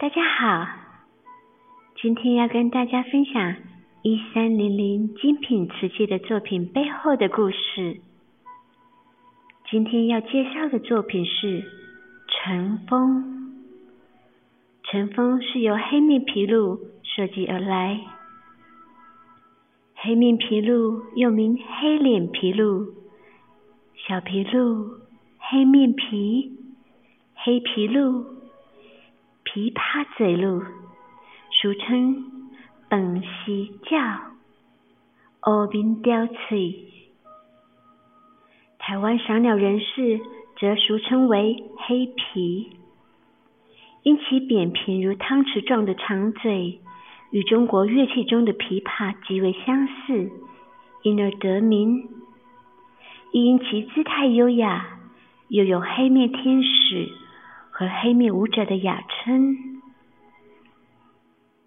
大家好，今天要跟大家分享一三零零精品瓷器的作品背后的故事。今天要介绍的作品是尘封。尘封是由黑面琵鹭设计而来。黑面琵鹭又名黑脸琵鹭、小琵鹭、黑面琵、黑琵鹭。琵琶嘴鹭，俗称本溪叫、乌面雕翠。台湾赏鸟人士则俗称为黑琵，因其扁平如汤匙状的长嘴，与中国乐器中的琵琶极为相似，因而得名。亦因其姿态优雅，又有黑面天使。和黑面舞者的雅称。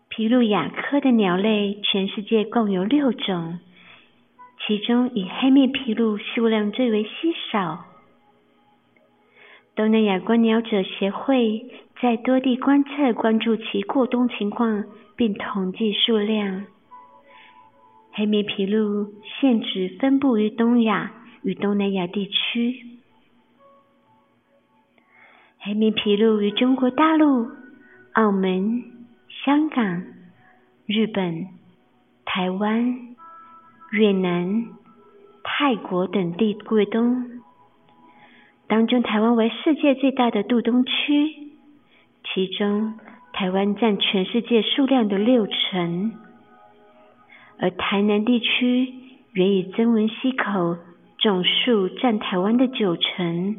皮鹭亚科的鸟类，全世界共有六种，其中以黑面皮鹭数量最为稀少。东南亚观鸟者协会在多地观测，关注其过冬情况，并统计数量。黑面皮鹭现只分布于东亚与东南亚地区。黑面披露于中国大陆、澳门、香港、日本、台湾、越南、泰国等地过冬。当中，台湾为世界最大的渡冬区，其中台湾占全世界数量的六成，而台南地区原以曾文溪口总数占台湾的九成。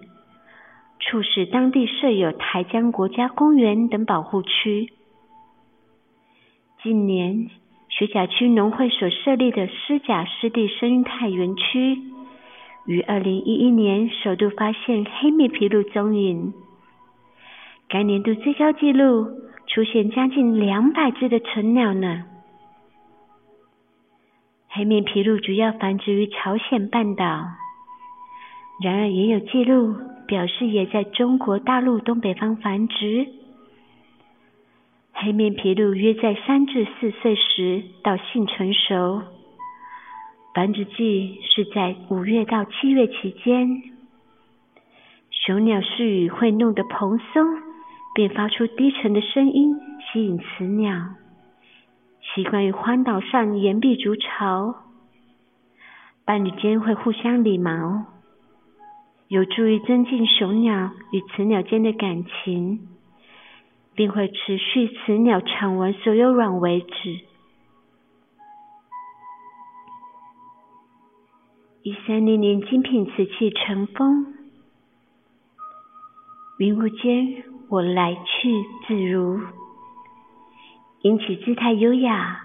促使当地设有台江国家公园等保护区。近年，学甲区农会所设立的狮甲湿地生态园区，于二零一一年首度发现黑面琵鹭踪影。该年度最高纪录出现将近两百只的成鸟呢。黑面琵鹭主要繁殖于朝鲜半岛，然而也有记录。表示也在中国大陆东北方繁殖。黑面琵鹭约在三至四岁时到性成熟，繁殖季是在五月到七月期间。雄鸟是羽会弄得蓬松，并发出低沉的声音，吸引雌鸟。习惯于荒岛上岩壁筑巢，伴侣间会互相理毛。有助于增进雄鸟与雌鸟间的感情，并会持续雌鸟产完所有卵为止。一三零零精品瓷器尘封，云雾间我来去自如，因其姿态优雅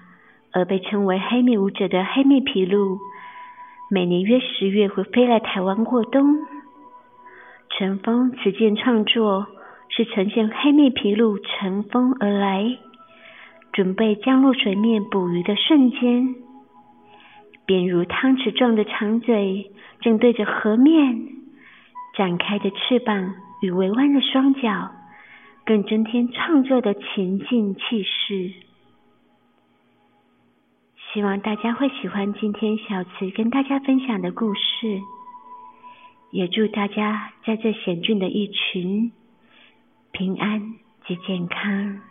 而被称为黑面舞者的黑面琵鹭，每年约十月会飞来台湾过冬。乘风此件创作是呈现黑面琵鹭乘风而来，准备降落水面捕鱼的瞬间，便如汤匙状的长嘴正对着河面展开的翅膀与微弯的双脚，更增添创作的情境气势。希望大家会喜欢今天小慈跟大家分享的故事。也祝大家在这险峻的一群平安及健康。